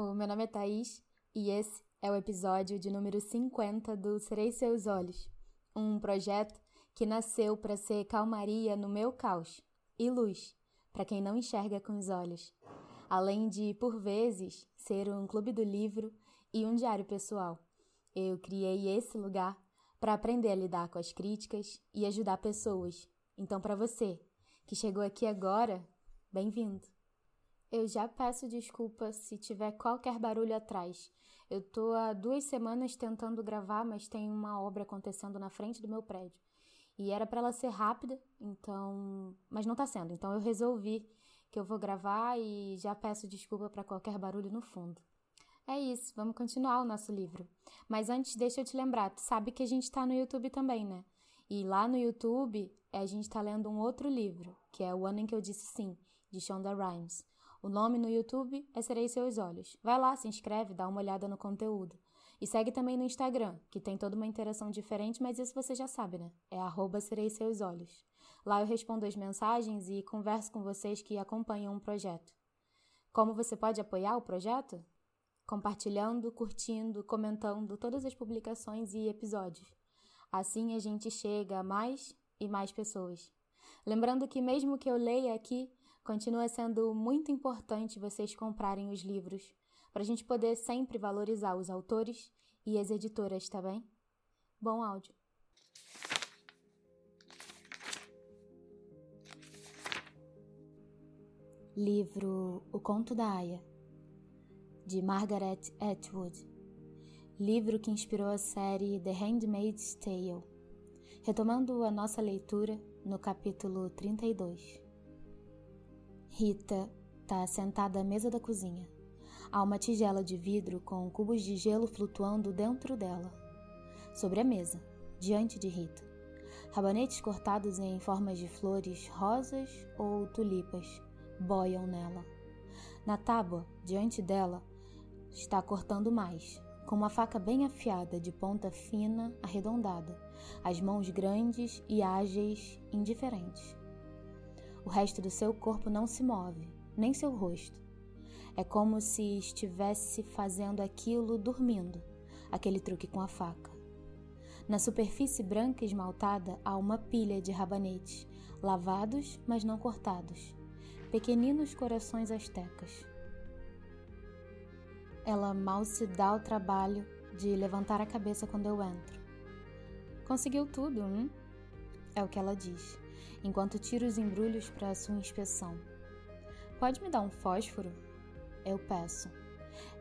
O meu nome é Thaís e esse é o episódio de número 50 do Serei Seus Olhos, um projeto que nasceu para ser calmaria no meu caos e luz para quem não enxerga com os olhos, além de, por vezes, ser um clube do livro e um diário pessoal. Eu criei esse lugar para aprender a lidar com as críticas e ajudar pessoas. Então, para você que chegou aqui agora, bem-vindo! Eu já peço desculpa se tiver qualquer barulho atrás. Eu tô há duas semanas tentando gravar, mas tem uma obra acontecendo na frente do meu prédio. E era para ela ser rápida, então, mas não tá sendo. Então eu resolvi que eu vou gravar e já peço desculpa para qualquer barulho no fundo. É isso, vamos continuar o nosso livro. Mas antes, deixa eu te lembrar, tu sabe que a gente tá no YouTube também, né? E lá no YouTube, a gente tá lendo um outro livro, que é O Ano em que Eu Disse Sim, de Shonda Rhimes. O nome no YouTube é Serei Seus Olhos. Vai lá, se inscreve, dá uma olhada no conteúdo. E segue também no Instagram, que tem toda uma interação diferente, mas isso você já sabe, né? É arroba Serei Seus Olhos. Lá eu respondo as mensagens e converso com vocês que acompanham o projeto. Como você pode apoiar o projeto? compartilhando, curtindo, comentando todas as publicações e episódios. Assim a gente chega a mais e mais pessoas. Lembrando que, mesmo que eu leia aqui, continua sendo muito importante vocês comprarem os livros, para a gente poder sempre valorizar os autores e as editoras, tá bem? Bom áudio! Livro O Conto da Aya de Margaret Atwood, livro que inspirou a série The Handmaid's Tale, retomando a nossa leitura no capítulo 32. Rita está sentada à mesa da cozinha. Há uma tigela de vidro com cubos de gelo flutuando dentro dela. Sobre a mesa, diante de Rita, rabanetes cortados em formas de flores rosas ou tulipas boiam nela. Na tábua, diante dela, está cortando mais, com uma faca bem afiada, de ponta fina, arredondada, as mãos grandes e ágeis, indiferentes. O resto do seu corpo não se move, nem seu rosto. É como se estivesse fazendo aquilo dormindo, aquele truque com a faca. Na superfície branca esmaltada há uma pilha de rabanetes, lavados, mas não cortados, pequeninos corações astecas. Ela mal se dá o trabalho de levantar a cabeça quando eu entro. Conseguiu tudo, hum? É o que ela diz, enquanto tira os embrulhos para sua inspeção. Pode me dar um fósforo? Eu peço.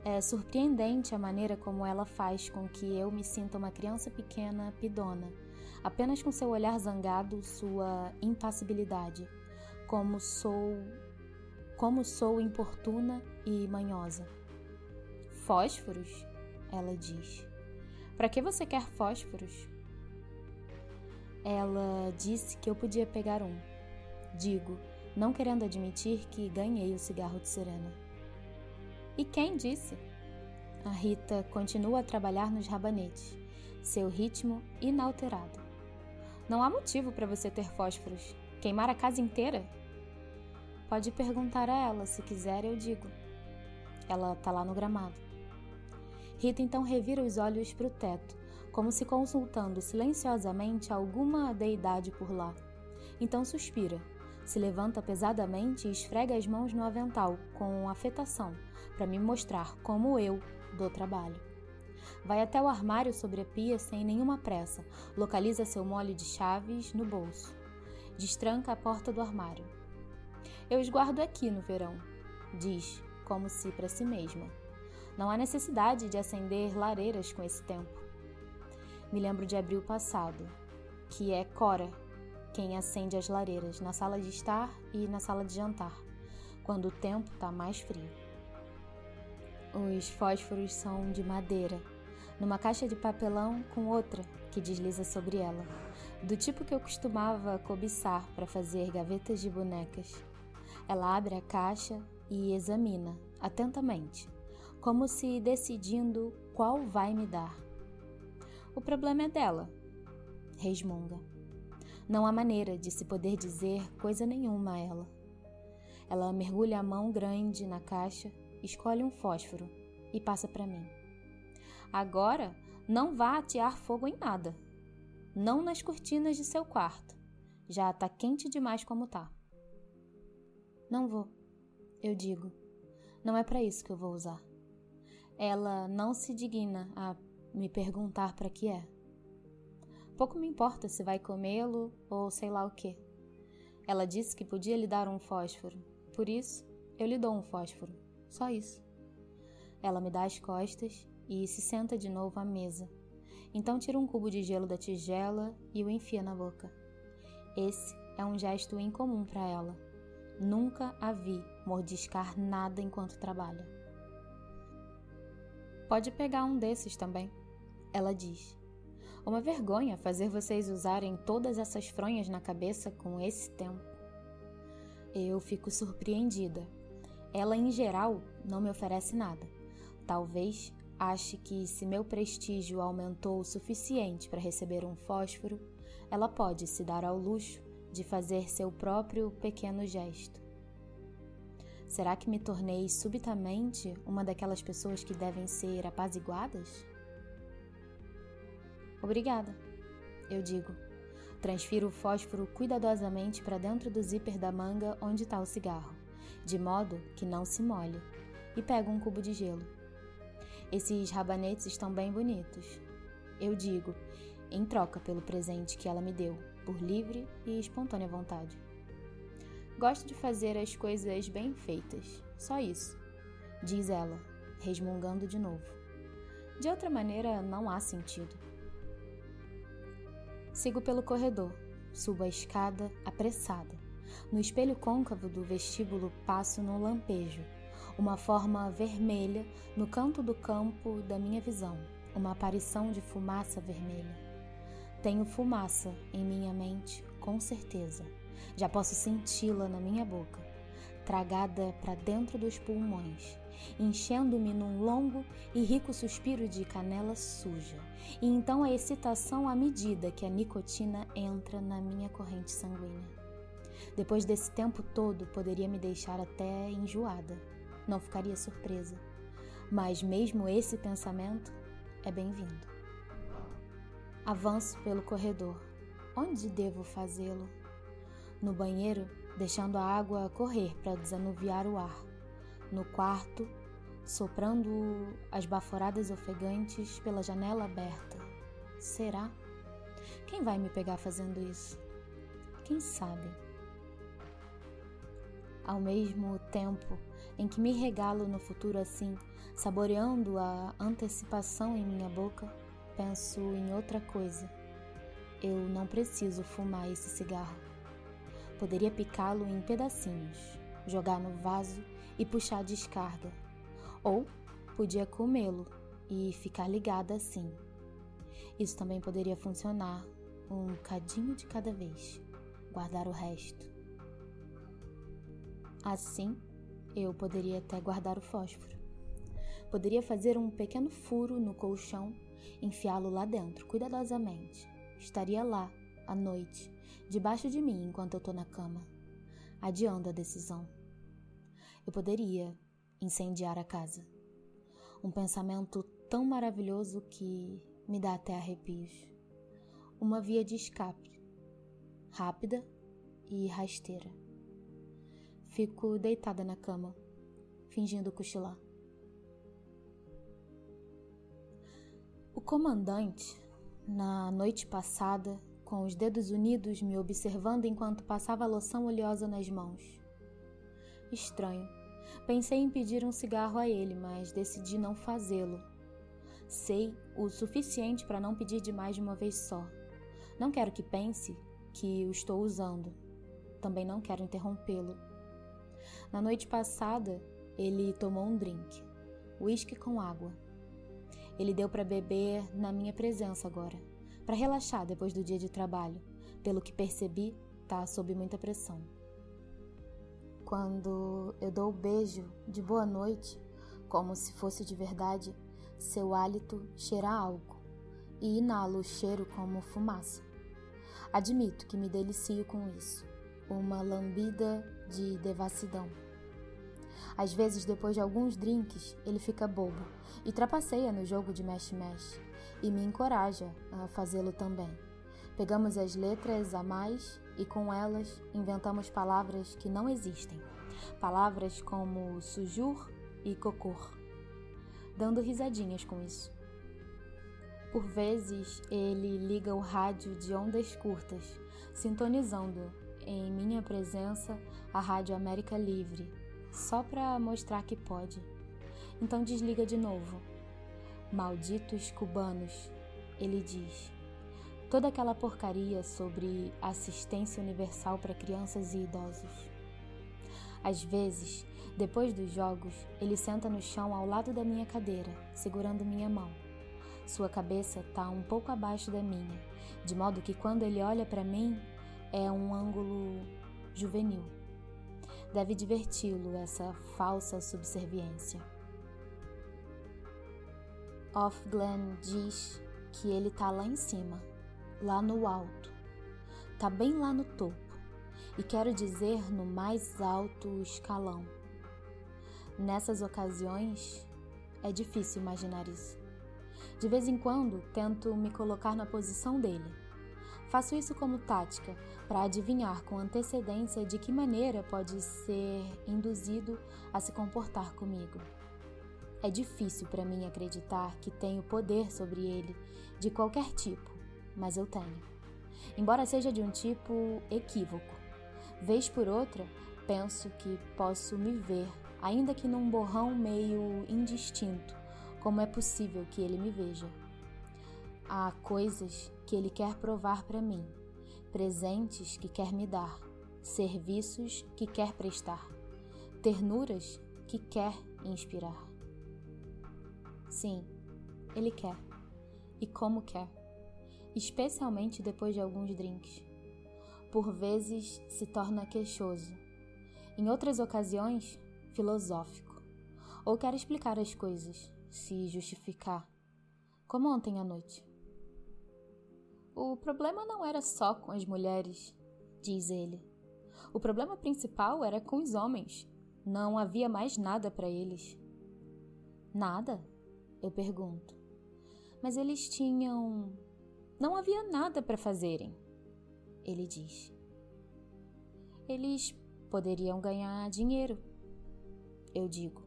É surpreendente a maneira como ela faz com que eu me sinta uma criança pequena, pidona, apenas com seu olhar zangado, sua impassibilidade, como sou como sou importuna e manhosa. Fósforos? Ela diz. Para que você quer fósforos? Ela disse que eu podia pegar um. Digo, não querendo admitir que ganhei o cigarro de Serena. E quem disse? A Rita continua a trabalhar nos rabanetes, seu ritmo inalterado. Não há motivo para você ter fósforos. Queimar a casa inteira? Pode perguntar a ela, se quiser, eu digo. Ela tá lá no gramado. Rita então revira os olhos para o teto, como se consultando silenciosamente alguma deidade por lá. Então suspira, se levanta pesadamente e esfrega as mãos no avental com afetação para me mostrar como eu dou trabalho. Vai até o armário sobre a pia sem nenhuma pressa, localiza seu mole de chaves no bolso. Destranca a porta do armário. Eu os guardo aqui no verão, diz, como se para si mesma. Não há necessidade de acender lareiras com esse tempo. Me lembro de abril passado, que é Cora quem acende as lareiras na sala de estar e na sala de jantar, quando o tempo está mais frio. Os fósforos são de madeira, numa caixa de papelão com outra que desliza sobre ela, do tipo que eu costumava cobiçar para fazer gavetas de bonecas. Ela abre a caixa e examina atentamente como se decidindo qual vai me dar. O problema é dela, resmunga. Não há maneira de se poder dizer coisa nenhuma a ela. Ela mergulha a mão grande na caixa, escolhe um fósforo e passa para mim. Agora, não vá atear fogo em nada. Não nas cortinas de seu quarto. Já tá quente demais como tá. Não vou, eu digo. Não é para isso que eu vou usar. Ela não se digna a me perguntar para que é. Pouco me importa se vai comê-lo ou sei lá o que. Ela disse que podia lhe dar um fósforo, por isso eu lhe dou um fósforo, só isso. Ela me dá as costas e se senta de novo à mesa. Então tira um cubo de gelo da tigela e o enfia na boca. Esse é um gesto incomum para ela. Nunca a vi mordiscar nada enquanto trabalha. Pode pegar um desses também, ela diz. Uma vergonha fazer vocês usarem todas essas fronhas na cabeça com esse tempo. Eu fico surpreendida. Ela, em geral, não me oferece nada. Talvez ache que, se meu prestígio aumentou o suficiente para receber um fósforo, ela pode se dar ao luxo de fazer seu próprio pequeno gesto. Será que me tornei subitamente uma daquelas pessoas que devem ser apaziguadas? Obrigada, eu digo. Transfiro o fósforo cuidadosamente para dentro do zíper da manga onde está o cigarro, de modo que não se molhe, e pego um cubo de gelo. Esses rabanetes estão bem bonitos. Eu digo, em troca pelo presente que ela me deu, por livre e espontânea vontade. Gosto de fazer as coisas bem feitas, só isso, diz ela, resmungando de novo. De outra maneira, não há sentido. Sigo pelo corredor, subo a escada apressada. No espelho côncavo do vestíbulo passo no lampejo, uma forma vermelha no canto do campo da minha visão, uma aparição de fumaça vermelha. Tenho fumaça em minha mente, com certeza. Já posso senti-la na minha boca, tragada para dentro dos pulmões, enchendo-me num longo e rico suspiro de canela suja. E então a excitação à medida que a nicotina entra na minha corrente sanguínea. Depois desse tempo todo, poderia me deixar até enjoada. Não ficaria surpresa. Mas mesmo esse pensamento é bem-vindo. Avanço pelo corredor. Onde devo fazê-lo? No banheiro, deixando a água correr para desanuviar o ar. No quarto, soprando as baforadas ofegantes pela janela aberta. Será? Quem vai me pegar fazendo isso? Quem sabe? Ao mesmo tempo em que me regalo no futuro assim, saboreando a antecipação em minha boca, penso em outra coisa. Eu não preciso fumar esse cigarro. Poderia picá-lo em pedacinhos, jogar no vaso e puxar a descarga ou podia comê-lo e ficar ligada assim. Isso também poderia funcionar um cadinho de cada vez, guardar o resto. Assim, eu poderia até guardar o fósforo. Poderia fazer um pequeno furo no colchão, enfiá-lo lá dentro cuidadosamente. Estaria lá, à noite, debaixo de mim enquanto eu estou na cama, adiando a decisão. Eu poderia incendiar a casa. Um pensamento tão maravilhoso que me dá até arrepios. Uma via de escape, rápida e rasteira. Fico deitada na cama, fingindo cochilar. O comandante, na noite passada, com os dedos unidos me observando enquanto passava a loção oleosa nas mãos. Estranho Pensei em pedir um cigarro a ele, mas decidi não fazê-lo. Sei o suficiente para não pedir de mais de uma vez só. Não quero que pense que o estou usando. Também não quero interrompê-lo. Na noite passada, ele tomou um drink, uísque com água. Ele deu para beber na minha presença agora, para relaxar depois do dia de trabalho. Pelo que percebi, tá sob muita pressão. Quando eu dou o beijo de boa noite, como se fosse de verdade, seu hálito cheira algo e inalo o cheiro como fumaça. Admito que me delicio com isso, uma lambida de devassidão. Às vezes, depois de alguns drinks, ele fica bobo e trapaceia no jogo de mexe-mexe e me encoraja a fazê-lo também. Pegamos as letras a mais e com elas inventamos palavras que não existem. Palavras como sujur e cocor, dando risadinhas com isso. Por vezes, ele liga o rádio de ondas curtas, sintonizando em minha presença a Rádio América Livre, só para mostrar que pode. Então desliga de novo. Malditos cubanos, ele diz. Toda aquela porcaria sobre assistência universal para crianças e idosos. Às vezes, depois dos jogos, ele senta no chão ao lado da minha cadeira, segurando minha mão. Sua cabeça está um pouco abaixo da minha, de modo que quando ele olha para mim, é um ângulo juvenil. Deve diverti-lo essa falsa subserviência. Off Glen diz que ele tá lá em cima, lá no alto. Tá bem lá no topo. E quero dizer no mais alto escalão. Nessas ocasiões, é difícil imaginar isso. De vez em quando, tento me colocar na posição dele. Faço isso como tática para adivinhar com antecedência de que maneira pode ser induzido a se comportar comigo. É difícil para mim acreditar que tenho poder sobre ele de qualquer tipo, mas eu tenho. Embora seja de um tipo equívoco. Vez por outra, penso que posso me ver, ainda que num borrão meio indistinto, como é possível que ele me veja. Há coisas que ele quer provar para mim, presentes que quer me dar, serviços que quer prestar, ternuras que quer inspirar. Sim, ele quer. E como quer. Especialmente depois de alguns drinks. Por vezes se torna queixoso. Em outras ocasiões, filosófico. Ou quer explicar as coisas, se justificar. Como ontem à noite. O problema não era só com as mulheres, diz ele. O problema principal era com os homens. Não havia mais nada para eles. Nada? Eu pergunto. Mas eles tinham. Não havia nada para fazerem, ele diz. Eles poderiam ganhar dinheiro, eu digo,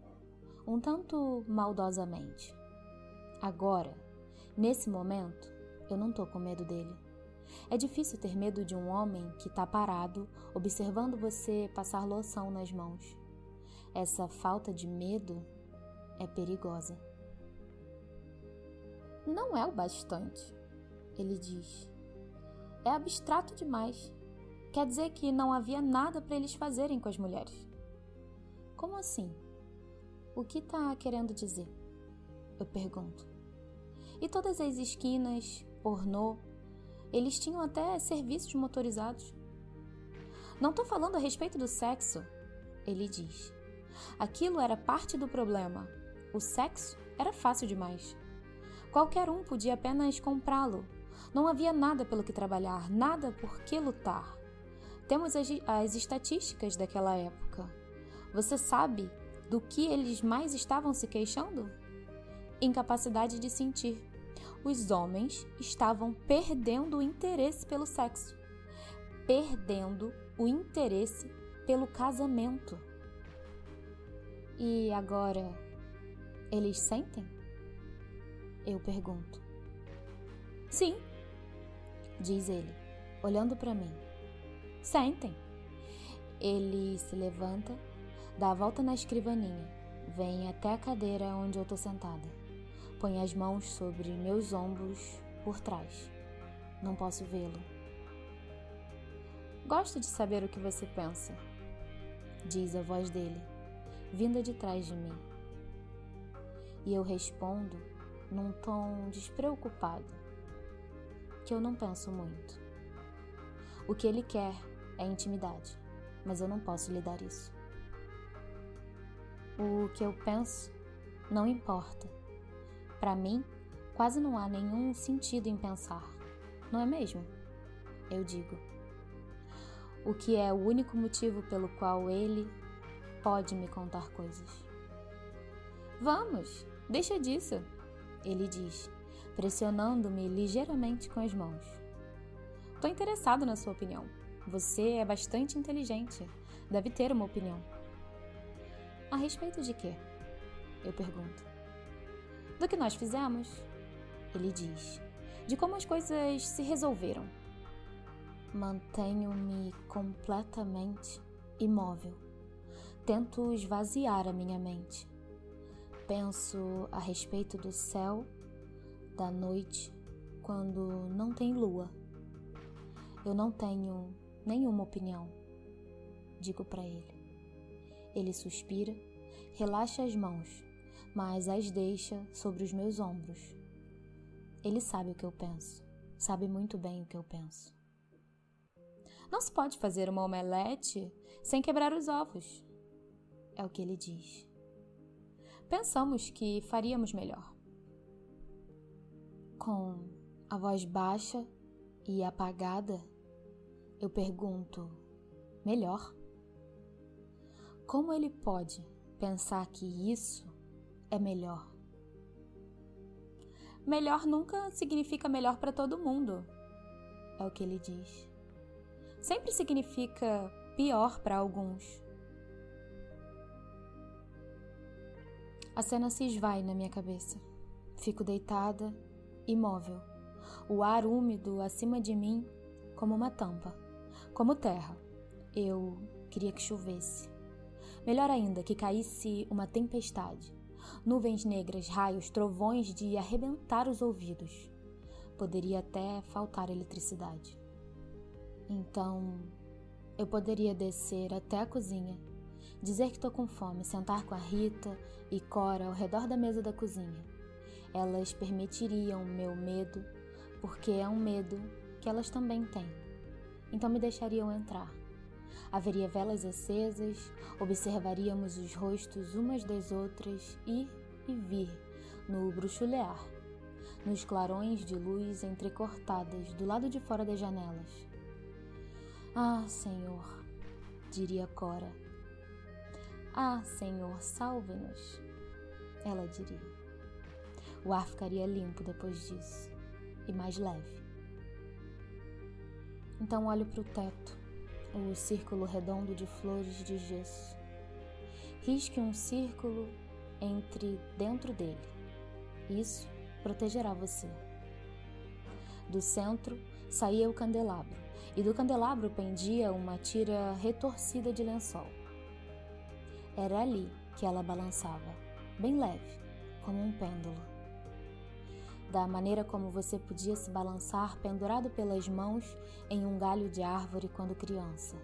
um tanto maldosamente. Agora, nesse momento, eu não tô com medo dele. É difícil ter medo de um homem que tá parado, observando você passar loção nas mãos. Essa falta de medo é perigosa. Não é o bastante, ele diz. É abstrato demais. Quer dizer que não havia nada para eles fazerem com as mulheres. Como assim? O que tá querendo dizer? Eu pergunto. E todas as esquinas, pornô. Eles tinham até serviços motorizados. Não estou falando a respeito do sexo, ele diz. Aquilo era parte do problema. O sexo era fácil demais. Qualquer um podia apenas comprá-lo. Não havia nada pelo que trabalhar, nada por que lutar. Temos as, as estatísticas daquela época. Você sabe do que eles mais estavam se queixando? Incapacidade de sentir os homens estavam perdendo o interesse pelo sexo, perdendo o interesse pelo casamento. E agora, eles sentem? Eu pergunto. Sim, diz ele, olhando para mim. Sentem. Ele se levanta, dá a volta na escrivaninha, vem até a cadeira onde eu tô sentada. Põe as mãos sobre meus ombros por trás. Não posso vê-lo. Gosto de saber o que você pensa, diz a voz dele, vinda de trás de mim. E eu respondo num tom despreocupado, que eu não penso muito. O que ele quer é intimidade, mas eu não posso lhe dar isso. O que eu penso não importa para mim, quase não há nenhum sentido em pensar, não é mesmo? Eu digo. O que é o único motivo pelo qual ele pode me contar coisas. Vamos, deixa disso, ele diz, pressionando-me ligeiramente com as mãos. Tô interessado na sua opinião. Você é bastante inteligente. Deve ter uma opinião. A respeito de quê? Eu pergunto. Do que nós fizemos? Ele diz. De como as coisas se resolveram. Mantenho-me completamente imóvel. Tento esvaziar a minha mente. Penso a respeito do céu, da noite, quando não tem lua. Eu não tenho nenhuma opinião, digo para ele. Ele suspira, relaxa as mãos, mas as deixa sobre os meus ombros. Ele sabe o que eu penso, sabe muito bem o que eu penso. Não se pode fazer uma omelete sem quebrar os ovos, é o que ele diz. Pensamos que faríamos melhor. Com a voz baixa e apagada, eu pergunto: melhor? Como ele pode pensar que isso é melhor? Melhor nunca significa melhor para todo mundo, é o que ele diz. Sempre significa pior para alguns. A cena se esvai na minha cabeça. Fico deitada, imóvel, o ar úmido acima de mim como uma tampa, como terra. Eu queria que chovesse. Melhor ainda, que caísse uma tempestade. Nuvens negras, raios, trovões de arrebentar os ouvidos. Poderia até faltar eletricidade. Então, eu poderia descer até a cozinha, dizer que estou com fome, sentar com a Rita e Cora ao redor da mesa da cozinha. Elas permitiriam meu medo, porque é um medo que elas também têm. Então me deixariam entrar. Haveria velas acesas, observaríamos os rostos umas das outras, ir e vir no bruxulear, nos clarões de luz entrecortadas do lado de fora das janelas. Ah, Senhor, diria Cora. Ah, Senhor, salve-nos, ela diria. O ar ficaria limpo depois disso e mais leve. Então olho para o teto o círculo redondo de flores de gesso. Risque um círculo entre dentro dele. Isso protegerá você. Do centro saía o candelabro, e do candelabro pendia uma tira retorcida de lençol. Era ali que ela balançava, bem leve, como um pêndulo da maneira como você podia se balançar pendurado pelas mãos em um galho de árvore quando criança.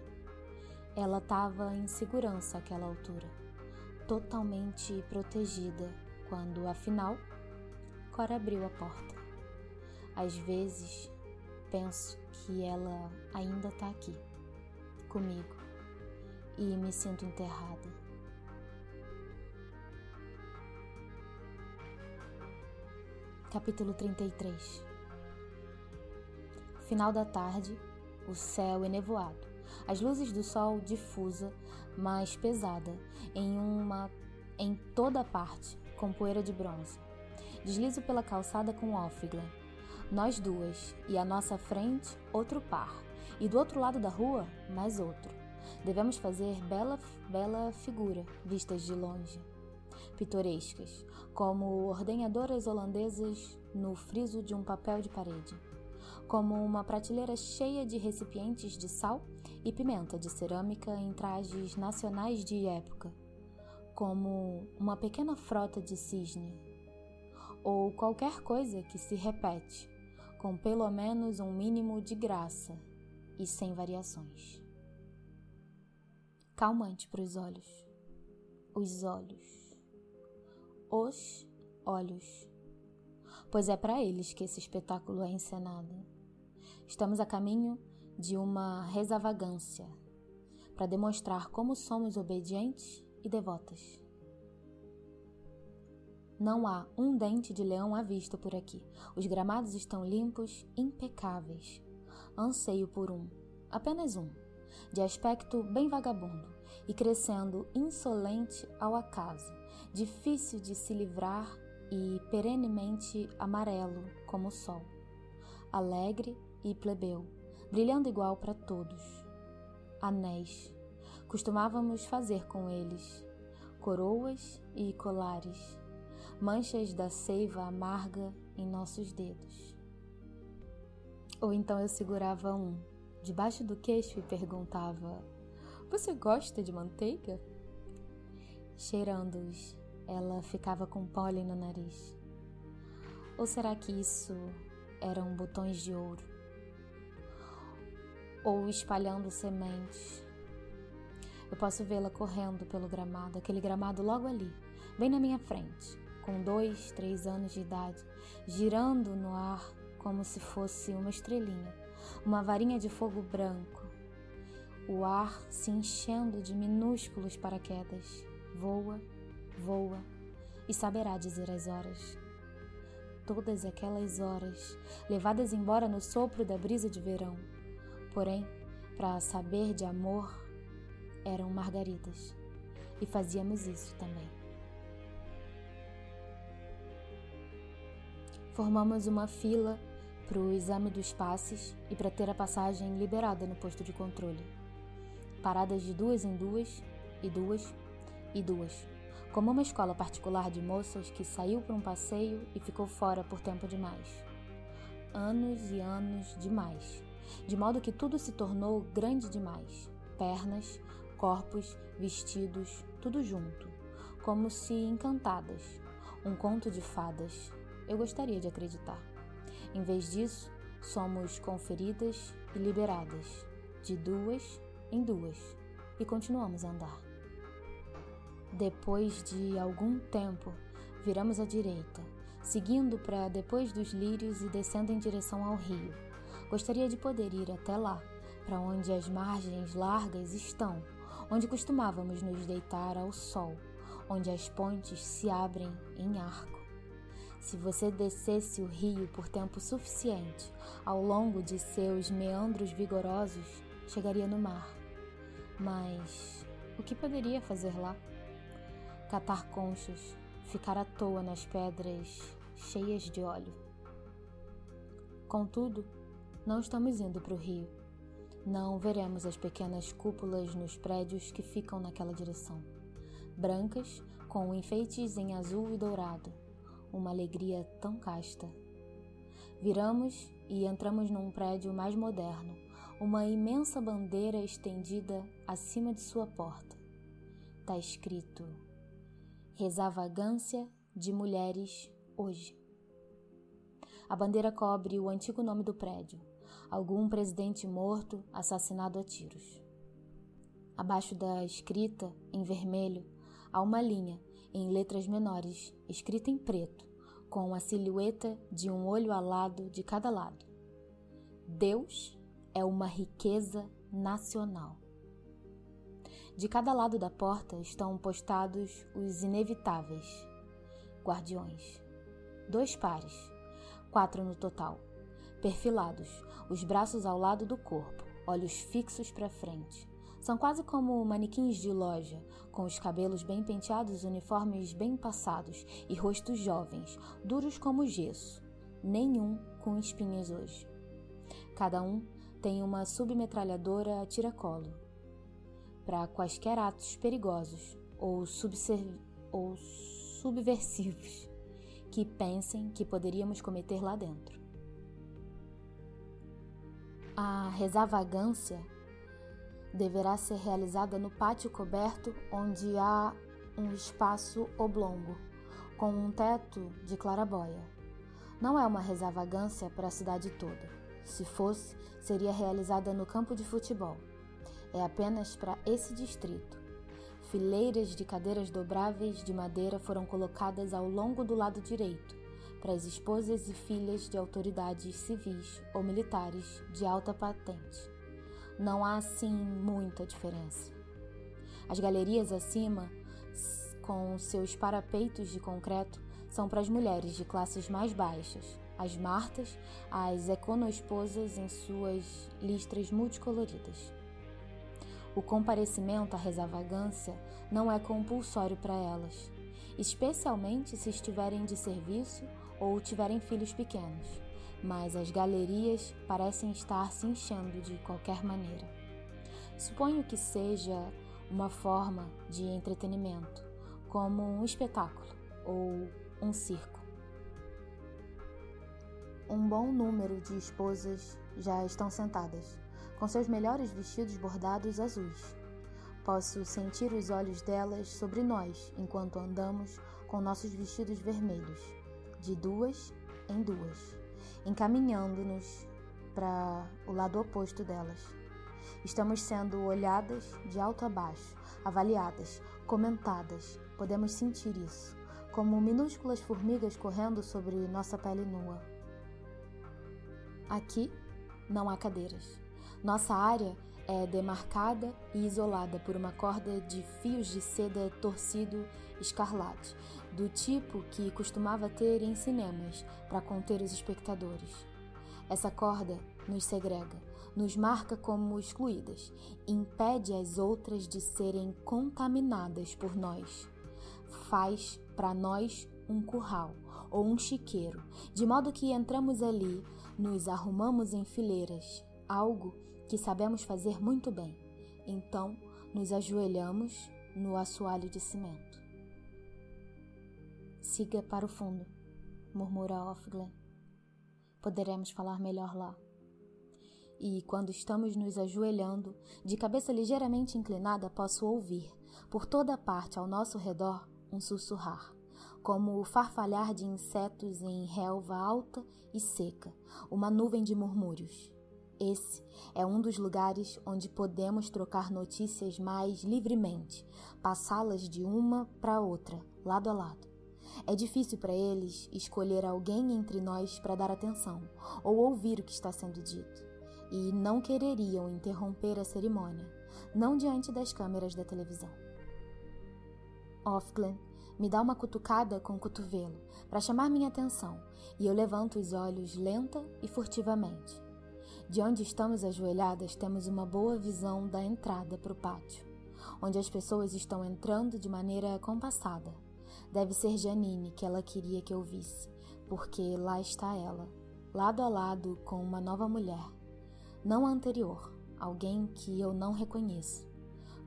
Ela estava em segurança àquela altura, totalmente protegida, quando, afinal, Cora abriu a porta. Às vezes, penso que ela ainda está aqui, comigo, e me sinto enterrada. Capítulo 33 Final da tarde, o céu enevoado, as luzes do sol difusa, mas pesada, em uma em toda parte, com poeira de bronze. Deslizo pela calçada com Alfiglen. Nós duas, e à nossa frente, outro par, e do outro lado da rua, mais outro. Devemos fazer bela, bela figura, vistas de longe pitorescas, como ordenhadoras holandesas no friso de um papel de parede, como uma prateleira cheia de recipientes de sal e pimenta de cerâmica em trajes nacionais de época, como uma pequena frota de cisne, ou qualquer coisa que se repete, com pelo menos um mínimo de graça e sem variações. Calmante para os olhos. Os olhos os olhos, pois é para eles que esse espetáculo é encenado. Estamos a caminho de uma resavagância para demonstrar como somos obedientes e devotas. Não há um dente de leão à vista por aqui. Os gramados estão limpos, impecáveis. Anseio por um, apenas um, de aspecto bem vagabundo, e crescendo insolente ao acaso, difícil de se livrar e perenemente amarelo como o sol, alegre e plebeu, brilhando igual para todos. Anéis. Costumávamos fazer com eles coroas e colares, manchas da seiva amarga em nossos dedos. Ou então eu segurava um debaixo do queixo e perguntava: Você gosta de manteiga? Cheirando-os, ela ficava com pólen no nariz. Ou será que isso eram botões de ouro? Ou espalhando sementes? Eu posso vê-la correndo pelo gramado, aquele gramado logo ali, bem na minha frente, com dois, três anos de idade, girando no ar como se fosse uma estrelinha, uma varinha de fogo branco. O ar se enchendo de minúsculos paraquedas. Voa, voa e saberá dizer as horas. Todas aquelas horas, levadas embora no sopro da brisa de verão. Porém, para saber de amor, eram margaridas. E fazíamos isso também. Formamos uma fila para o exame dos passes e para ter a passagem liberada no posto de controle. Paradas de duas em duas, e duas, e duas. Como uma escola particular de moças que saiu para um passeio e ficou fora por tempo demais. Anos e anos demais. De modo que tudo se tornou grande demais. Pernas, corpos, vestidos, tudo junto. Como se encantadas. Um conto de fadas. Eu gostaria de acreditar. Em vez disso, somos conferidas e liberadas, de duas em duas, e continuamos a andar. Depois de algum tempo, viramos à direita, seguindo para depois dos lírios e descendo em direção ao rio. Gostaria de poder ir até lá, para onde as margens largas estão, onde costumávamos nos deitar ao sol, onde as pontes se abrem em arco se você descesse o rio por tempo suficiente, ao longo de seus meandros vigorosos, chegaria no mar. Mas o que poderia fazer lá? Catar conchas, ficar à toa nas pedras cheias de óleo. Contudo, não estamos indo para o rio. Não veremos as pequenas cúpulas nos prédios que ficam naquela direção. Brancas, com enfeites em azul e dourado uma alegria tão casta. Viramos e entramos num prédio mais moderno, uma imensa bandeira estendida acima de sua porta. Está escrito: Resavagância de Mulheres Hoje. A bandeira cobre o antigo nome do prédio, algum presidente morto assassinado a tiros. Abaixo da escrita, em vermelho, há uma linha em letras menores, escrita em preto, com a silhueta de um olho alado de cada lado. Deus é uma riqueza nacional. De cada lado da porta estão postados os inevitáveis guardiões. Dois pares, quatro no total, perfilados, os braços ao lado do corpo, olhos fixos para frente, são quase como manequins de loja, com os cabelos bem penteados, uniformes bem passados e rostos jovens, duros como gesso. Nenhum com espinhas hoje. Cada um tem uma submetralhadora a tiracolo. Para quaisquer atos perigosos ou, ou subversivos que pensem que poderíamos cometer lá dentro. A resavagância deverá ser realizada no pátio coberto, onde há um espaço oblongo, com um teto de clarabóia. Não é uma resavagância para a cidade toda. Se fosse, seria realizada no campo de futebol. É apenas para esse distrito. Fileiras de cadeiras dobráveis de madeira foram colocadas ao longo do lado direito, para as esposas e filhas de autoridades civis ou militares de alta patente não há assim muita diferença. As galerias acima, com seus parapeitos de concreto, são para as mulheres de classes mais baixas, as martas, as econoesposas em suas listras multicoloridas. O comparecimento à resavagância não é compulsório para elas, especialmente se estiverem de serviço ou tiverem filhos pequenos, mas as galerias parecem estar se enchendo de qualquer maneira. Suponho que seja uma forma de entretenimento, como um espetáculo ou um circo. Um bom número de esposas já estão sentadas, com seus melhores vestidos bordados azuis. Posso sentir os olhos delas sobre nós enquanto andamos com nossos vestidos vermelhos, de duas em duas, encaminhando-nos para o lado oposto delas. Estamos sendo olhadas de alto a baixo, avaliadas, comentadas. Podemos sentir isso, como minúsculas formigas correndo sobre nossa pele nua. Aqui não há cadeiras. Nossa área é demarcada e isolada por uma corda de fios de seda torcido escarlate, do tipo que costumava ter em cinemas para conter os espectadores. Essa corda nos segrega, nos marca como excluídas, impede as outras de serem contaminadas por nós. Faz para nós um curral ou um chiqueiro, de modo que entramos ali, nos arrumamos em fileiras, algo que sabemos fazer muito bem. Então, nos ajoelhamos no assoalho de cimento. Siga para o fundo, murmura Offglen. Poderemos falar melhor lá e, quando estamos nos ajoelhando, de cabeça ligeiramente inclinada, posso ouvir, por toda parte ao nosso redor, um sussurrar, como o farfalhar de insetos em relva alta e seca, uma nuvem de murmúrios. Esse é um dos lugares onde podemos trocar notícias mais livremente, passá-las de uma para outra, lado a lado. É difícil para eles escolher alguém entre nós para dar atenção ou ouvir o que está sendo dito e não quereriam interromper a cerimônia, não diante das câmeras da televisão. Offglen me dá uma cutucada com o cotovelo para chamar minha atenção e eu levanto os olhos lenta e furtivamente. De onde estamos ajoelhadas, temos uma boa visão da entrada para o pátio, onde as pessoas estão entrando de maneira compassada. Deve ser Janine que ela queria que eu visse, porque lá está ela, lado a lado com uma nova mulher, não a anterior, alguém que eu não reconheço.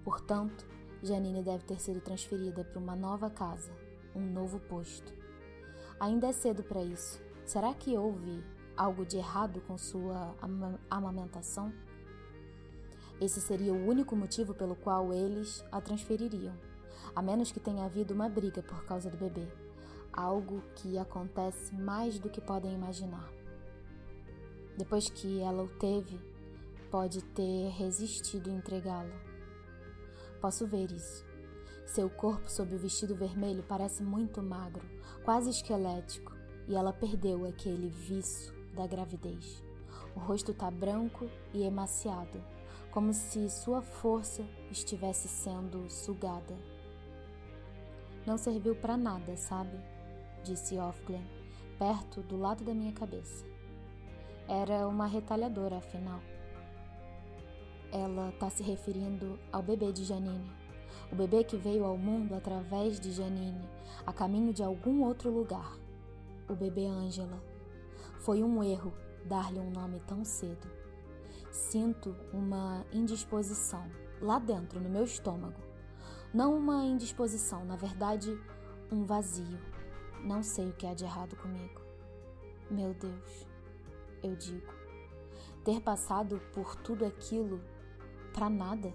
Portanto, Janine deve ter sido transferida para uma nova casa, um novo posto. Ainda é cedo para isso. Será que houve algo de errado com sua amamentação? Esse seria o único motivo pelo qual eles a transfeririam, a menos que tenha havido uma briga por causa do bebê, algo que acontece mais do que podem imaginar. Depois que ela o teve, pode ter resistido a entregá-lo. Posso ver isso. Seu corpo sob o vestido vermelho parece muito magro, quase esquelético, e ela perdeu aquele viço da gravidez. O rosto está branco e emaciado, como se sua força estivesse sendo sugada. Não serviu para nada, sabe? Disse Offglen, perto do lado da minha cabeça. Era uma retalhadora, afinal. Ela está se referindo ao bebê de Janine. O bebê que veio ao mundo através de Janine, a caminho de algum outro lugar. O bebê Ângela. Foi um erro dar-lhe um nome tão cedo. Sinto uma indisposição lá dentro, no meu estômago. Não uma indisposição, na verdade, um vazio. Não sei o que há de errado comigo. Meu Deus eu digo. Ter passado por tudo aquilo para nada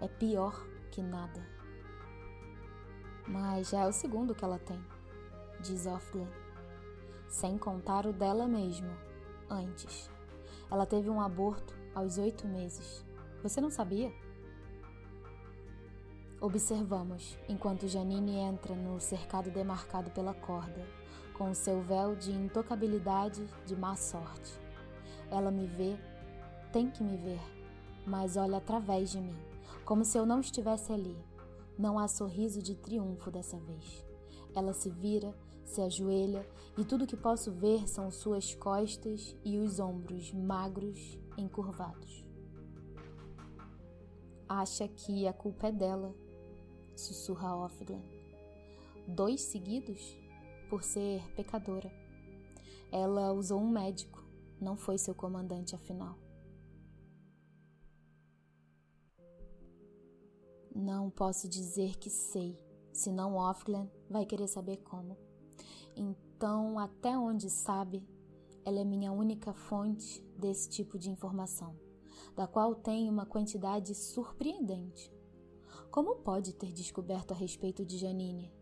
é pior que nada. Mas já é o segundo que ela tem, diz Offglen, sem contar o dela mesmo, antes. Ela teve um aborto aos oito meses. Você não sabia? Observamos enquanto Janine entra no cercado demarcado pela corda com o seu véu de intocabilidade de má sorte. Ela me vê, tem que me ver, mas olha através de mim, como se eu não estivesse ali. Não há sorriso de triunfo dessa vez. Ela se vira, se ajoelha e tudo que posso ver são suas costas e os ombros magros encurvados. acha que a culpa é dela, sussurra Offglen. Dois seguidos? Por ser pecadora. Ela usou um médico, não foi seu comandante afinal. Não posso dizer que sei, senão Offglen vai querer saber como. Então, até onde sabe, ela é minha única fonte desse tipo de informação, da qual tenho uma quantidade surpreendente. Como pode ter descoberto a respeito de Janine?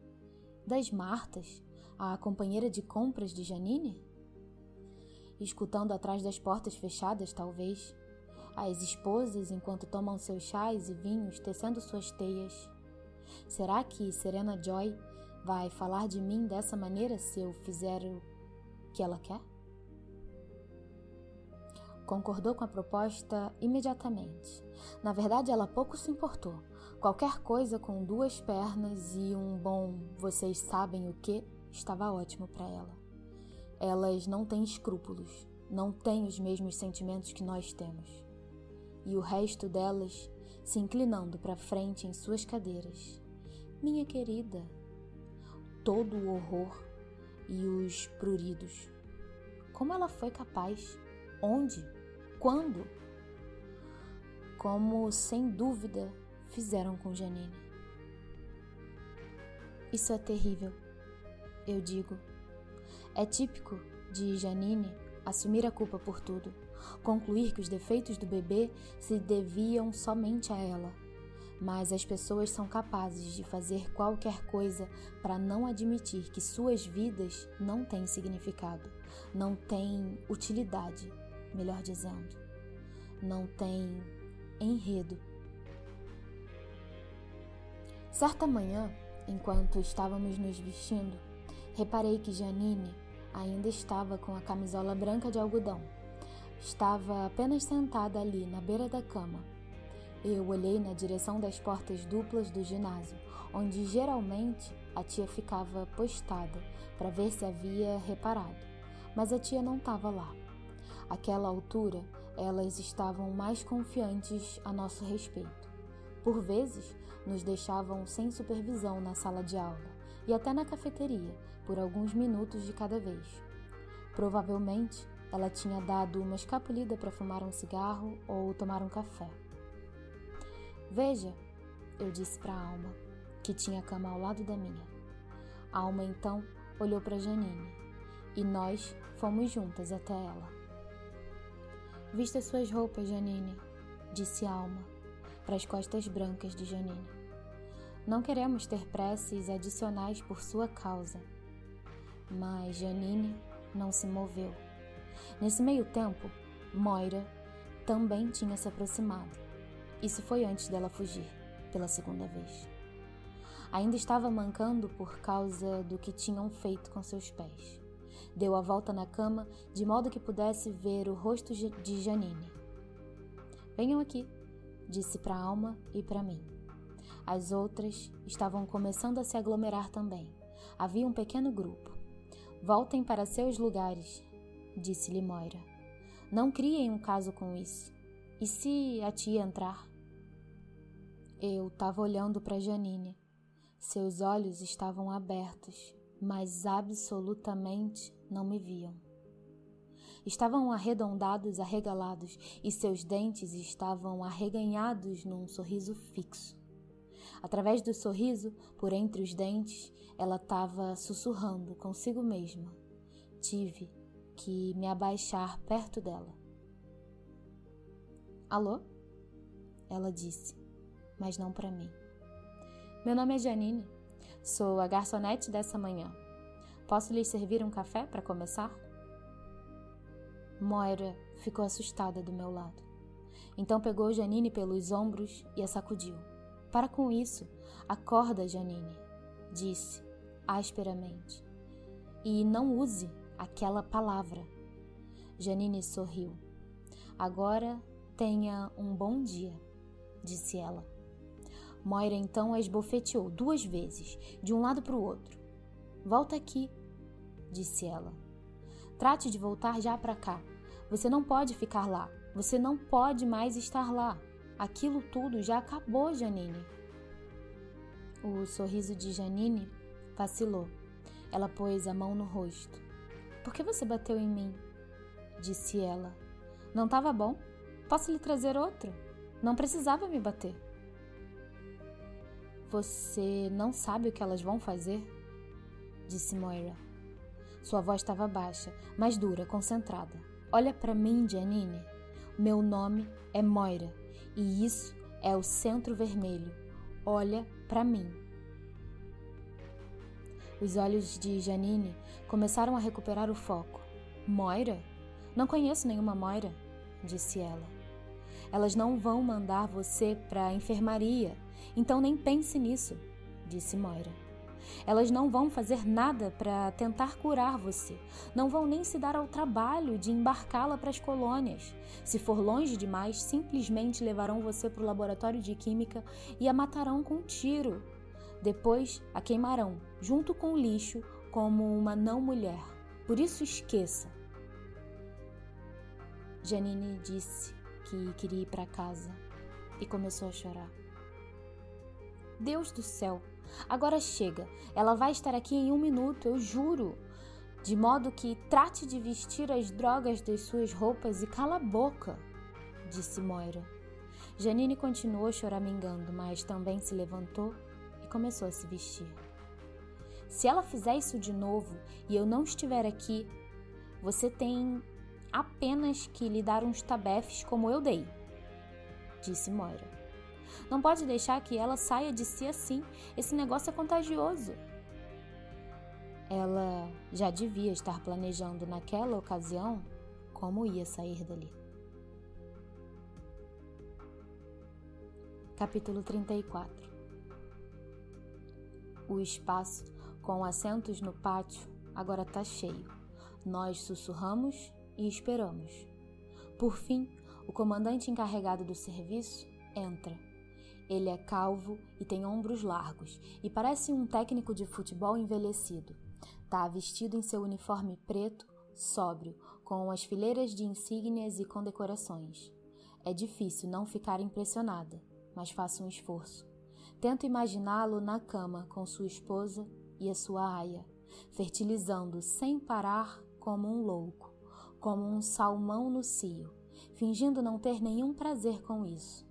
Das Martas, a companheira de compras de Janine? Escutando atrás das portas fechadas, talvez. As esposas enquanto tomam seus chás e vinhos, tecendo suas teias. Será que Serena Joy vai falar de mim dessa maneira se eu fizer o que ela quer? Concordou com a proposta imediatamente. Na verdade, ela pouco se importou. Qualquer coisa com duas pernas e um bom vocês sabem o que estava ótimo para ela. Elas não têm escrúpulos, não têm os mesmos sentimentos que nós temos. E o resto delas se inclinando para frente em suas cadeiras. Minha querida, todo o horror e os pruridos. Como ela foi capaz? Onde? Quando? Como, sem dúvida, fizeram com Janine. Isso é terrível, eu digo. É típico de Janine assumir a culpa por tudo, concluir que os defeitos do bebê se deviam somente a ela. Mas as pessoas são capazes de fazer qualquer coisa para não admitir que suas vidas não têm significado, não têm utilidade melhor dizendo, não tem enredo. Certa manhã, enquanto estávamos nos vestindo, reparei que Janine ainda estava com a camisola branca de algodão. Estava apenas sentada ali na beira da cama. Eu olhei na direção das portas duplas do ginásio, onde geralmente a tia ficava postada para ver se havia reparado, mas a tia não estava lá. Àquela altura, elas estavam mais confiantes a nosso respeito. Por vezes, nos deixavam sem supervisão na sala de aula e até na cafeteria, por alguns minutos de cada vez. Provavelmente, ela tinha dado uma escapulida para fumar um cigarro ou tomar um café. Veja, eu disse para a Alma, que tinha a cama ao lado da minha. A Alma então olhou para Janine e nós fomos juntas até ela. Vista suas roupas, Janine, disse Alma, para as costas brancas de Janine. Não queremos ter preces adicionais por sua causa. Mas Janine não se moveu. Nesse meio tempo, Moira também tinha se aproximado. Isso foi antes dela fugir, pela segunda vez. Ainda estava mancando por causa do que tinham feito com seus pés. Deu a volta na cama de modo que pudesse ver o rosto de Janine. Venham aqui, disse para Alma e para mim. As outras estavam começando a se aglomerar também. Havia um pequeno grupo. Voltem para seus lugares, disse-lhe Moira. Não criem um caso com isso. E se a tia entrar? Eu estava olhando para Janine. Seus olhos estavam abertos, mas absolutamente não me viam. Estavam arredondados, arregalados, e seus dentes estavam arreganhados num sorriso fixo. Através do sorriso, por entre os dentes, ela estava sussurrando consigo mesma. Tive que me abaixar perto dela. Alô? Ela disse, mas não para mim. Meu nome é Janine. Sou a garçonete dessa manhã. Posso lhes servir um café para começar? Moira ficou assustada do meu lado. Então pegou Janine pelos ombros e a sacudiu. Para com isso, acorda, Janine, disse asperamente. E não use aquela palavra. Janine sorriu. Agora tenha um bom dia, disse ela. Moira então a esbofeteou duas vezes, de um lado para o outro. Volta aqui, disse ela. Trate de voltar já para cá. Você não pode ficar lá. Você não pode mais estar lá. Aquilo tudo já acabou, Janine. O sorriso de Janine vacilou. Ela pôs a mão no rosto. Por que você bateu em mim? Disse ela. Não estava bom? Posso lhe trazer outro? Não precisava me bater. Você não sabe o que elas vão fazer? Disse Moira. Sua voz estava baixa, mas dura, concentrada. Olha para mim, Janine. Meu nome é Moira e isso é o centro vermelho. Olha para mim. Os olhos de Janine começaram a recuperar o foco. Moira? Não conheço nenhuma Moira, disse ela. Elas não vão mandar você para a enfermaria, então nem pense nisso, disse Moira. Elas não vão fazer nada para tentar curar você. Não vão nem se dar ao trabalho de embarcá-la para as colônias. Se for longe demais, simplesmente levarão você para o laboratório de química e a matarão com um tiro. Depois a queimarão, junto com o lixo, como uma não mulher. Por isso esqueça. Janine disse que queria ir para casa e começou a chorar. Deus do céu, agora chega. Ela vai estar aqui em um minuto, eu juro. De modo que trate de vestir as drogas das suas roupas e cala a boca, disse Moira. Janine continuou choramingando, mas também se levantou e começou a se vestir. Se ela fizer isso de novo e eu não estiver aqui, você tem apenas que lhe dar uns tabefes como eu dei, disse Moira. Não pode deixar que ela saia de si assim. Esse negócio é contagioso. Ela já devia estar planejando naquela ocasião como ia sair dali. Capítulo 34 O espaço com assentos no pátio agora está cheio. Nós sussurramos e esperamos. Por fim, o comandante encarregado do serviço entra. Ele é calvo e tem ombros largos e parece um técnico de futebol envelhecido. Está vestido em seu uniforme preto, sóbrio, com as fileiras de insígnias e condecorações. É difícil não ficar impressionada, mas faço um esforço. Tento imaginá-lo na cama com sua esposa e a sua aia, fertilizando sem parar como um louco como um salmão no cio, fingindo não ter nenhum prazer com isso.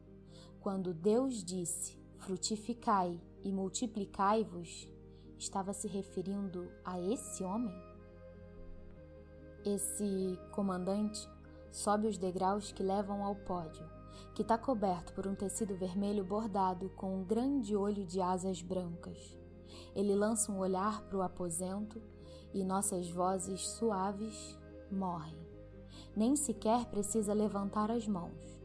Quando Deus disse: frutificai e multiplicai-vos, estava se referindo a esse homem? Esse comandante sobe os degraus que levam ao pódio, que está coberto por um tecido vermelho bordado com um grande olho de asas brancas. Ele lança um olhar para o aposento e nossas vozes suaves morrem nem sequer precisa levantar as mãos.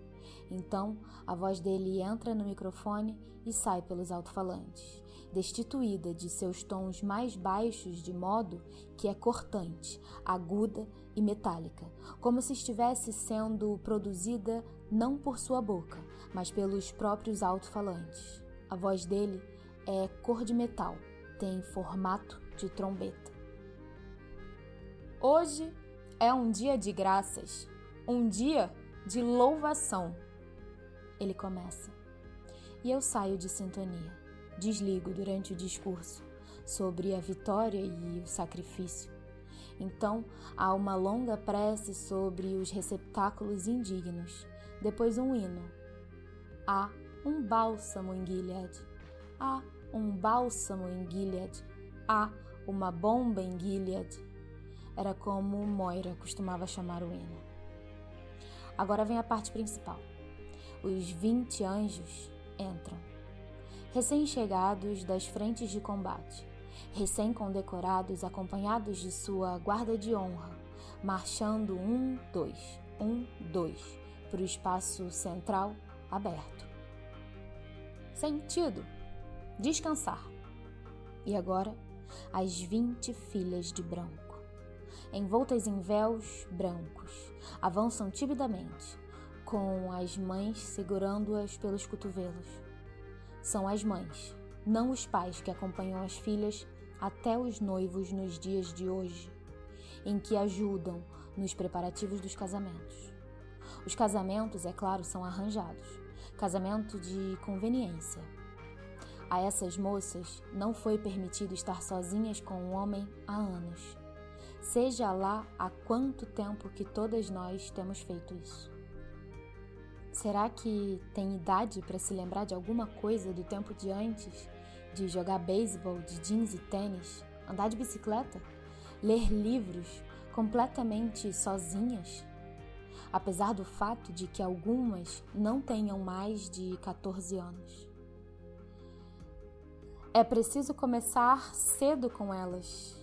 Então, a voz dele entra no microfone e sai pelos alto-falantes, destituída de seus tons mais baixos, de modo que é cortante, aguda e metálica, como se estivesse sendo produzida não por sua boca, mas pelos próprios alto-falantes. A voz dele é cor de metal, tem formato de trombeta. Hoje é um dia de graças, um dia de louvação. Ele começa. E eu saio de sintonia. Desligo durante o discurso sobre a vitória e o sacrifício. Então há uma longa prece sobre os receptáculos indignos, depois um hino. Há um bálsamo em Gilead. Há um bálsamo em Gilead. Há uma bomba em Gilead era como Moira costumava chamar o hino. Agora vem a parte principal. Os vinte anjos entram, recém-chegados das frentes de combate, recém-condecorados, acompanhados de sua guarda de honra, marchando um, dois, um, dois, para o espaço central aberto. Sentido, descansar. E agora, as vinte filhas de branco envoltas em véus brancos, avançam timidamente, com as mães segurando-as pelos cotovelos. São as mães, não os pais que acompanham as filhas até os noivos nos dias de hoje, em que ajudam nos preparativos dos casamentos. Os casamentos, é claro, são arranjados. casamento de conveniência. A essas moças não foi permitido estar sozinhas com um homem há anos. Seja lá há quanto tempo que todas nós temos feito isso. Será que tem idade para se lembrar de alguma coisa do tempo de antes? De jogar beisebol, de jeans e tênis, andar de bicicleta, ler livros completamente sozinhas? Apesar do fato de que algumas não tenham mais de 14 anos. É preciso começar cedo com elas.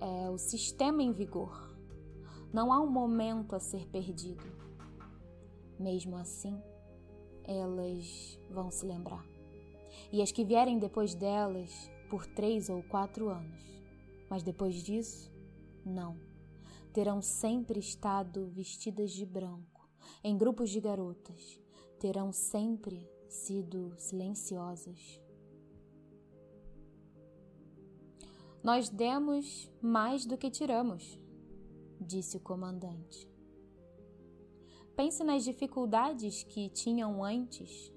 É o sistema em vigor. Não há um momento a ser perdido. Mesmo assim, elas vão se lembrar. E as que vierem depois delas, por três ou quatro anos. Mas depois disso, não. Terão sempre estado vestidas de branco, em grupos de garotas. Terão sempre sido silenciosas Nós demos mais do que tiramos, disse o comandante. Pense nas dificuldades que tinham antes.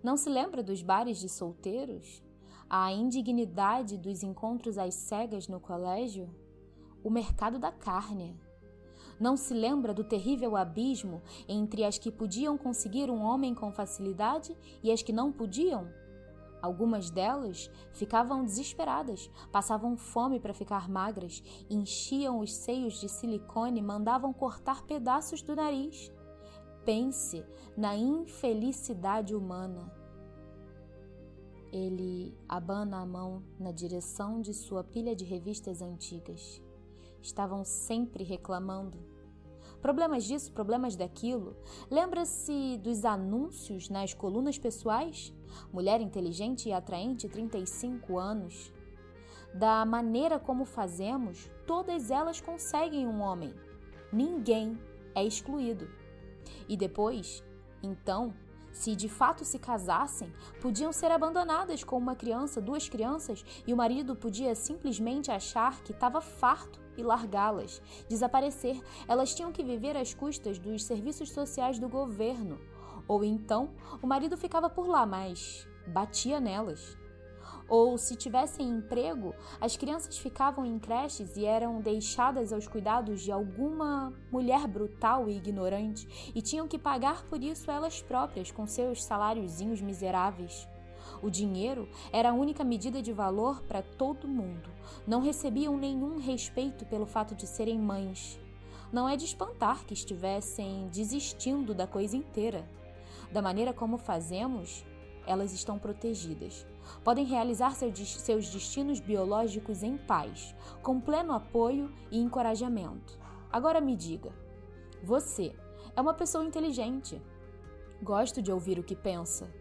Não se lembra dos bares de solteiros? A indignidade dos encontros às cegas no colégio? O mercado da carne? Não se lembra do terrível abismo entre as que podiam conseguir um homem com facilidade e as que não podiam? Algumas delas ficavam desesperadas, passavam fome para ficar magras, enchiam os seios de silicone e mandavam cortar pedaços do nariz. Pense na infelicidade humana. Ele abana a mão na direção de sua pilha de revistas antigas. Estavam sempre reclamando Problemas disso, problemas daquilo. Lembra-se dos anúncios nas colunas pessoais? Mulher inteligente e atraente, 35 anos. Da maneira como fazemos, todas elas conseguem um homem. Ninguém é excluído. E depois, então, se de fato se casassem, podiam ser abandonadas com uma criança, duas crianças, e o marido podia simplesmente achar que estava farto e largá-las, desaparecer. Elas tinham que viver às custas dos serviços sociais do governo. Ou então, o marido ficava por lá, mas batia nelas. Ou, se tivessem emprego, as crianças ficavam em creches e eram deixadas aos cuidados de alguma mulher brutal e ignorante e tinham que pagar por isso elas próprias com seus saláriozinhos miseráveis. O dinheiro era a única medida de valor para todo mundo. Não recebiam nenhum respeito pelo fato de serem mães. Não é de espantar que estivessem desistindo da coisa inteira. Da maneira como fazemos, elas estão protegidas podem realizar seus destinos biológicos em paz, com pleno apoio e encorajamento. Agora me diga, você é uma pessoa inteligente. Gosto de ouvir o que pensa.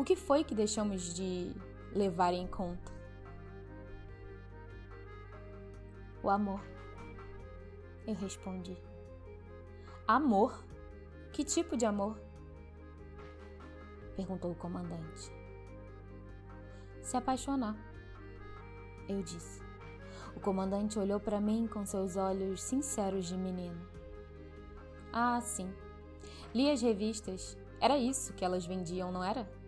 O que foi que deixamos de levar em conta? O amor. Eu respondi. Amor? Que tipo de amor? Perguntou o comandante se apaixonar. Eu disse. O comandante olhou para mim com seus olhos sinceros de menino. Ah, sim. Li as revistas. Era isso que elas vendiam, não era?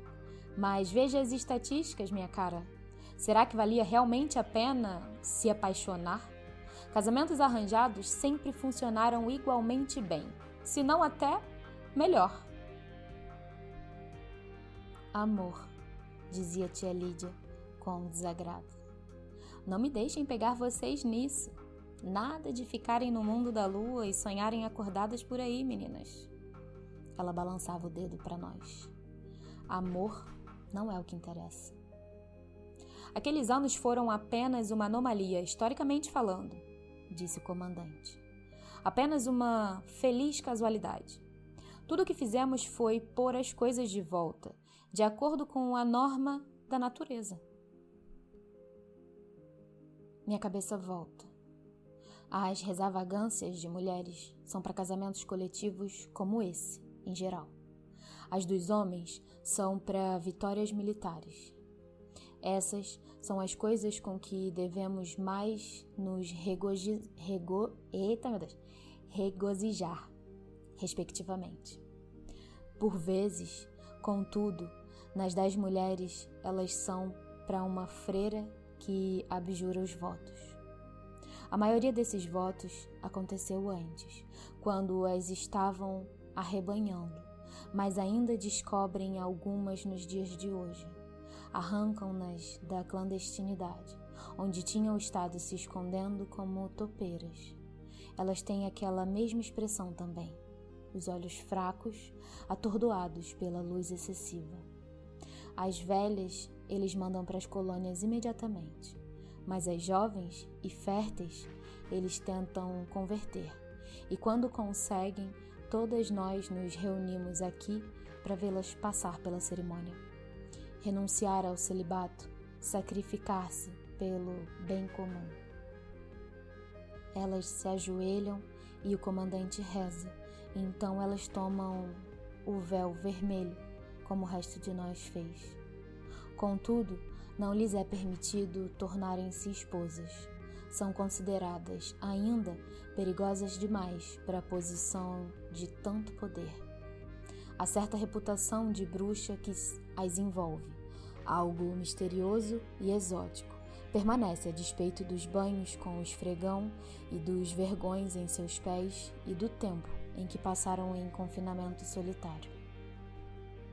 Mas veja as estatísticas, minha cara. Será que valia realmente a pena se apaixonar? Casamentos arranjados sempre funcionaram igualmente bem, se não até melhor. Amor dizia tia Lídia com desagrado. Não me deixem pegar vocês nisso. Nada de ficarem no mundo da lua e sonharem acordadas por aí, meninas. Ela balançava o dedo para nós. Amor não é o que interessa. Aqueles anos foram apenas uma anomalia, historicamente falando, disse o comandante. Apenas uma feliz casualidade. Tudo o que fizemos foi pôr as coisas de volta, de acordo com a norma da natureza. Minha cabeça volta. As resavagâncias de mulheres são para casamentos coletivos como esse, em geral. As dos homens são para vitórias militares. Essas são as coisas com que devemos mais nos regoji... rego... Regozijar, respectivamente. Por vezes, Contudo, nas dez mulheres, elas são para uma freira que abjura os votos. A maioria desses votos aconteceu antes, quando as estavam arrebanhando, mas ainda descobrem algumas nos dias de hoje. Arrancam-nas da clandestinidade, onde tinham estado se escondendo como topeiras. Elas têm aquela mesma expressão também, os olhos fracos, atordoados pela luz excessiva. As velhas eles mandam para as colônias imediatamente, mas as jovens e férteis eles tentam converter. E quando conseguem, todas nós nos reunimos aqui para vê-las passar pela cerimônia. Renunciar ao celibato, sacrificar-se pelo bem comum. Elas se ajoelham e o comandante reza, então elas tomam o véu vermelho, como o resto de nós fez. Contudo, não lhes é permitido tornarem-se esposas. São consideradas ainda perigosas demais para a posição de tanto poder. Há certa reputação de bruxa que as envolve, algo misterioso e exótico. Permanece a despeito dos banhos com o esfregão e dos vergões em seus pés e do tempo em que passaram em confinamento solitário.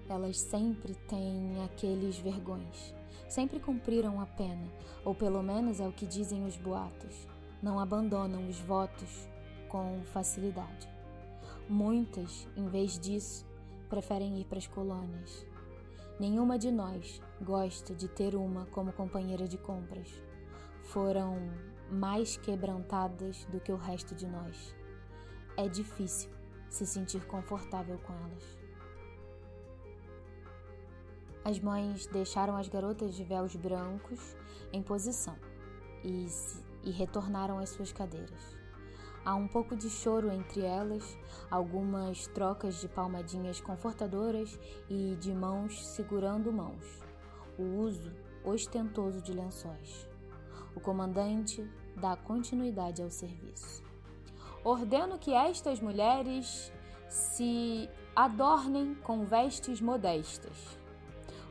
Elas sempre têm aqueles vergões. Sempre cumpriram a pena, ou pelo menos é o que dizem os boatos. Não abandonam os votos com facilidade. Muitas, em vez disso, preferem ir para as colônias. Nenhuma de nós gosta de ter uma como companheira de compras. Foram mais quebrantadas do que o resto de nós. É difícil se sentir confortável com elas. As mães deixaram as garotas de véus brancos em posição e, e retornaram às suas cadeiras. Há um pouco de choro entre elas, algumas trocas de palmadinhas confortadoras e de mãos segurando mãos. O uso ostentoso de lençóis. O comandante dá continuidade ao serviço. Ordeno que estas mulheres se adornem com vestes modestas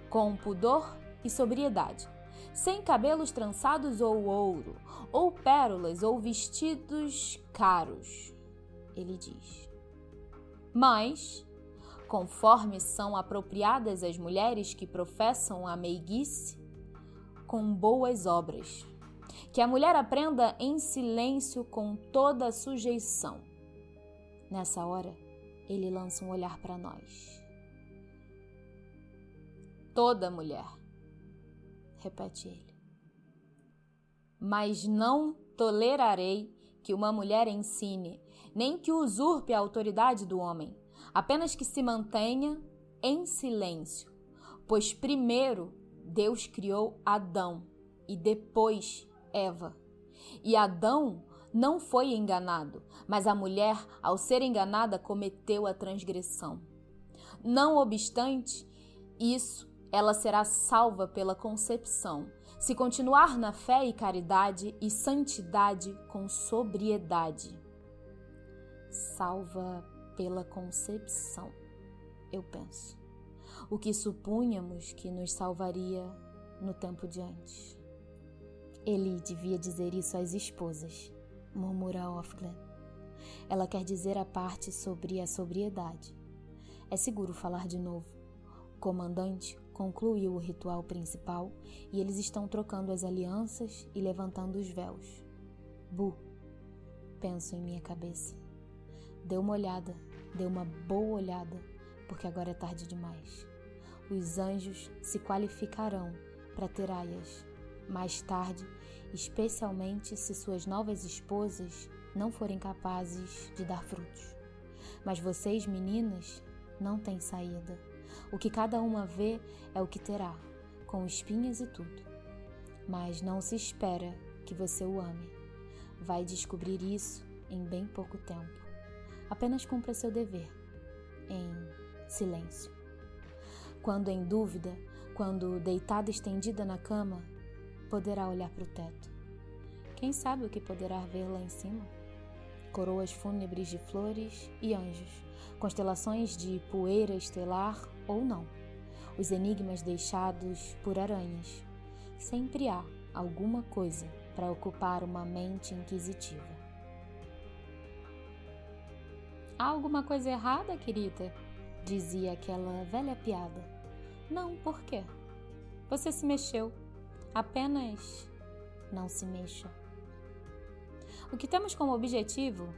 com pudor e sobriedade, sem cabelos trançados ou ouro, ou pérolas ou vestidos caros. Ele diz. Mas, conforme são apropriadas as mulheres que professam a meiguice, com boas obras. Que a mulher aprenda em silêncio com toda sujeição. Nessa hora, ele lança um olhar para nós toda mulher. Repete ele. Mas não tolerarei que uma mulher ensine, nem que usurpe a autoridade do homem, apenas que se mantenha em silêncio. Pois primeiro Deus criou Adão e depois Eva. E Adão não foi enganado, mas a mulher, ao ser enganada, cometeu a transgressão. Não obstante, isso ela será salva pela concepção, se continuar na fé e caridade e santidade com sobriedade. Salva pela concepção, eu penso. O que supunhamos que nos salvaria no tempo de antes. Ele devia dizer isso às esposas, murmura Ofglen. Ela quer dizer a parte sobre a sobriedade. É seguro falar de novo. O comandante concluiu o ritual principal e eles estão trocando as alianças e levantando os véus. Bu, penso em minha cabeça. Dê uma olhada, dê uma boa olhada, porque agora é tarde demais. Os anjos se qualificarão para ter aias mais tarde, especialmente se suas novas esposas não forem capazes de dar frutos. Mas vocês, meninas, não têm saída. O que cada uma vê é o que terá, com espinhas e tudo. Mas não se espera que você o ame. Vai descobrir isso em bem pouco tempo. Apenas cumpra seu dever, em silêncio. Quando em dúvida, quando deitada estendida na cama, poderá olhar para o teto. Quem sabe o que poderá ver lá em cima? Coroas fúnebres de flores e anjos, constelações de poeira estelar ou não. os enigmas deixados por aranhas. Sempre há alguma coisa para ocupar uma mente inquisitiva. Há alguma coisa errada, querida? dizia aquela velha piada. Não, por quê? Você se mexeu. Apenas não se mexa. O que temos como objetivo,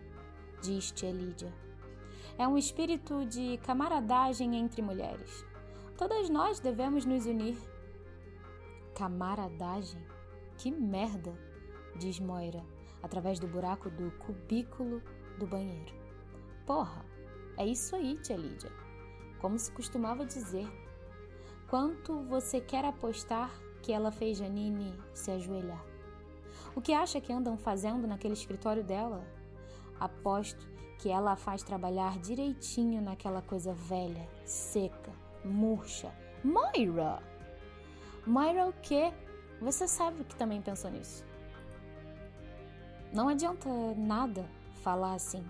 diz tia Lídia, é um espírito de camaradagem entre mulheres. Todas nós devemos nos unir. Camaradagem? Que merda! diz Moira, através do buraco do cubículo do banheiro. Porra, é isso aí, tia Lídia. Como se costumava dizer. Quanto você quer apostar que ela fez Janine se ajoelhar? O que acha que andam fazendo naquele escritório dela? Aposto que ela a faz trabalhar direitinho naquela coisa velha, seca, murcha. Moira! Moira o quê? Você sabe que também pensou nisso. Não adianta nada falar assim,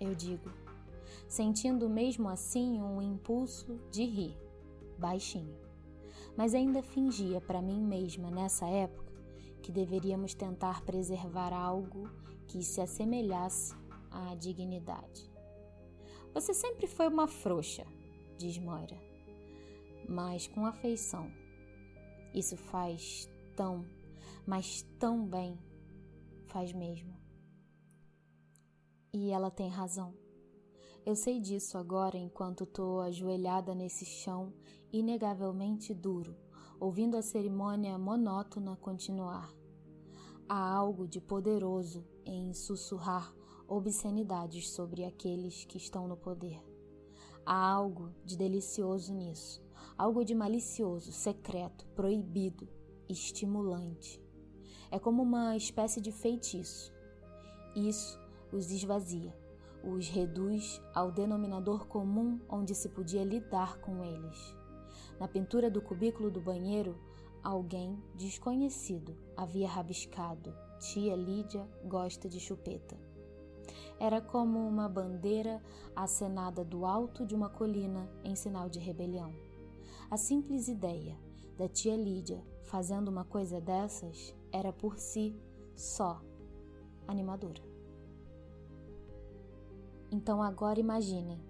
eu digo, sentindo mesmo assim um impulso de rir, baixinho. Mas ainda fingia para mim mesma nessa época que deveríamos tentar preservar algo que se assemelhasse à dignidade. Você sempre foi uma frouxa, diz Moira, mas com afeição. Isso faz tão, mas tão bem faz mesmo. E ela tem razão. Eu sei disso agora enquanto tô ajoelhada nesse chão inegavelmente duro, ouvindo a cerimônia monótona continuar. Há algo de poderoso em sussurrar obscenidades sobre aqueles que estão no poder. Há algo de delicioso nisso, algo de malicioso, secreto, proibido, estimulante. É como uma espécie de feitiço. Isso os esvazia, os reduz ao denominador comum onde se podia lidar com eles. Na pintura do cubículo do banheiro, alguém desconhecido havia rabiscado: Tia Lídia gosta de chupeta. Era como uma bandeira acenada do alto de uma colina em sinal de rebelião. A simples ideia da tia Lídia fazendo uma coisa dessas era por si só animadora. Então agora imaginem,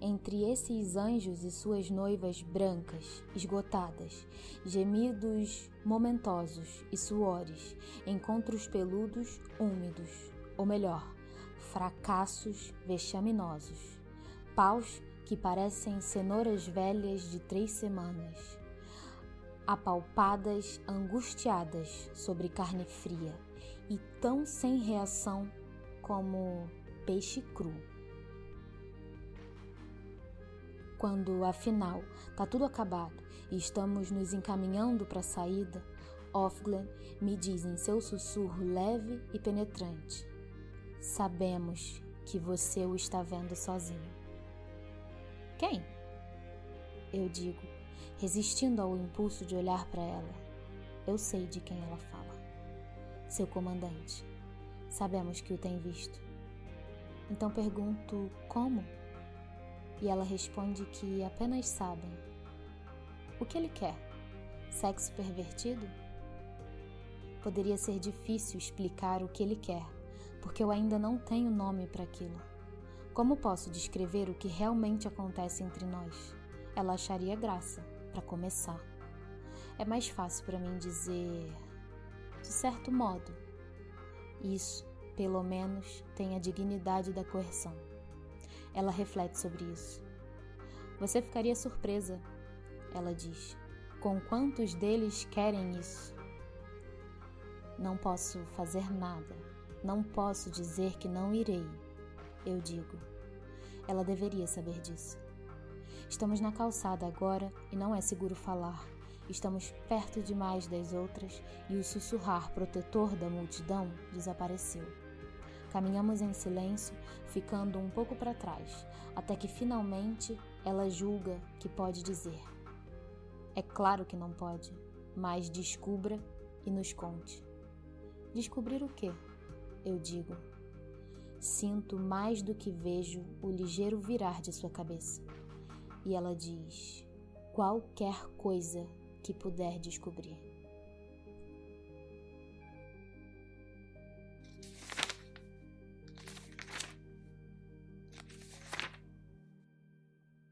entre esses anjos e suas noivas brancas, esgotadas, gemidos momentosos e suores, encontros peludos, úmidos, ou melhor, fracassos vexaminosos, paus que parecem cenouras velhas de três semanas, apalpadas, angustiadas sobre carne fria e tão sem reação como peixe cru. Quando, afinal, tá tudo acabado e estamos nos encaminhando para a saída, Offglen me diz em seu sussurro leve e penetrante: Sabemos que você o está vendo sozinho. Quem? Eu digo, resistindo ao impulso de olhar para ela. Eu sei de quem ela fala. Seu comandante. Sabemos que o tem visto. Então pergunto como? E ela responde que apenas sabem. O que ele quer? Sexo pervertido? Poderia ser difícil explicar o que ele quer, porque eu ainda não tenho nome para aquilo. Como posso descrever o que realmente acontece entre nós? Ela acharia graça, para começar. É mais fácil para mim dizer, de certo modo, isso, pelo menos, tem a dignidade da coerção. Ela reflete sobre isso. Você ficaria surpresa, ela diz, com quantos deles querem isso. Não posso fazer nada, não posso dizer que não irei, eu digo. Ela deveria saber disso. Estamos na calçada agora e não é seguro falar. Estamos perto demais das outras e o sussurrar protetor da multidão desapareceu. Caminhamos em silêncio, ficando um pouco para trás, até que finalmente ela julga que pode dizer. É claro que não pode, mas descubra e nos conte. Descobrir o quê? Eu digo. Sinto mais do que vejo o ligeiro virar de sua cabeça. E ela diz: qualquer coisa que puder descobrir.